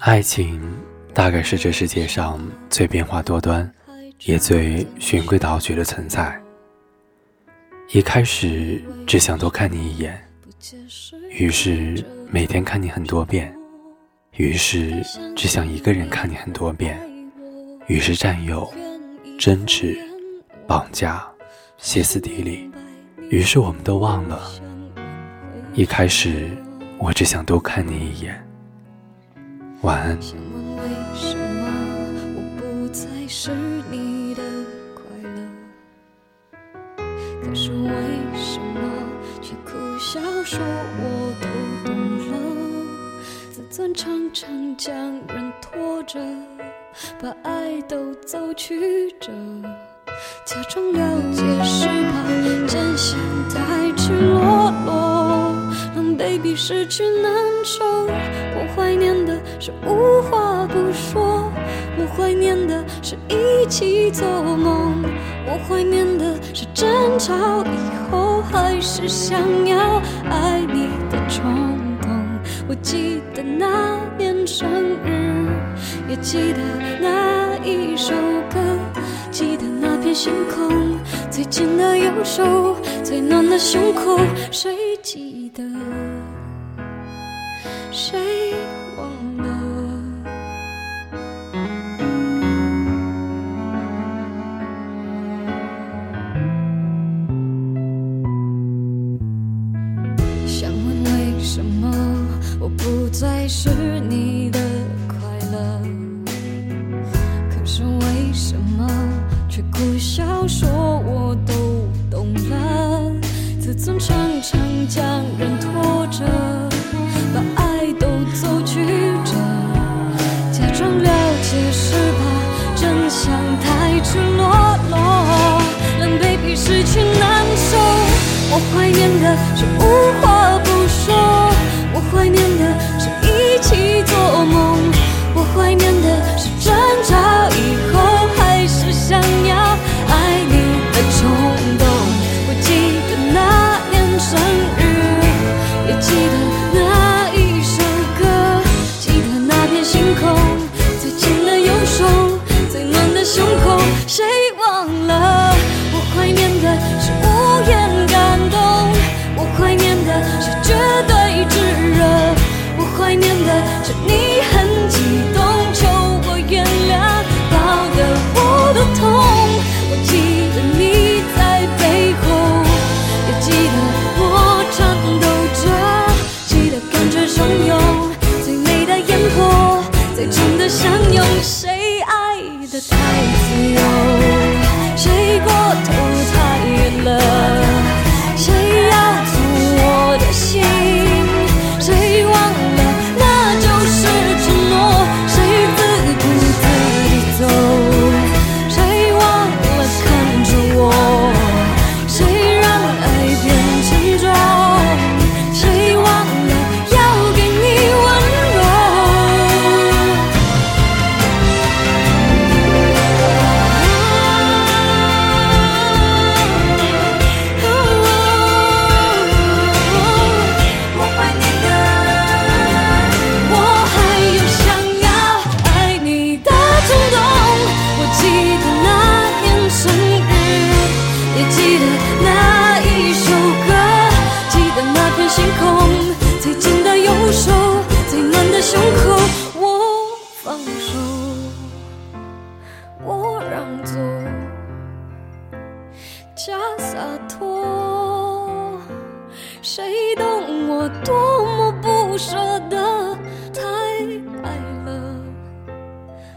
爱情大概是这世界上最变化多端，也最循规蹈矩的存在。一开始只想多看你一眼，于是每天看你很多遍，于是只想一个人看你很多遍，于是占有、争执、绑架、歇斯底里，于是我们都忘了。一开始我只想多看你一眼。晚安。想问为什么我不再是你的快乐？可是为什么却苦笑说我都懂了？自尊常常将人拖着，把爱都走曲折，假装了解是怕失去难受。我怀念的是无话不说，我怀念的是一起做梦，我怀念的是争吵以后还是想要爱你的冲动。我记得那年生日，也记得那一首歌，记得那片星空，最紧的右手，最暖的胸口，谁记得？谁忘了？想问为什么我不再是你的快乐？可是为什么却苦笑说？自尊常常将人拖着。把爱都走曲折，假装了解是怕真相太赤裸裸，狼狈比失去难受。我怀念的是无话记得那一首歌，记得那片星空，最紧的右手，最暖的胸口。我放手，我让座，假洒脱。谁懂我多么不舍得？太爱了，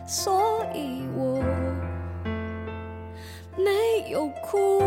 所以我没有哭，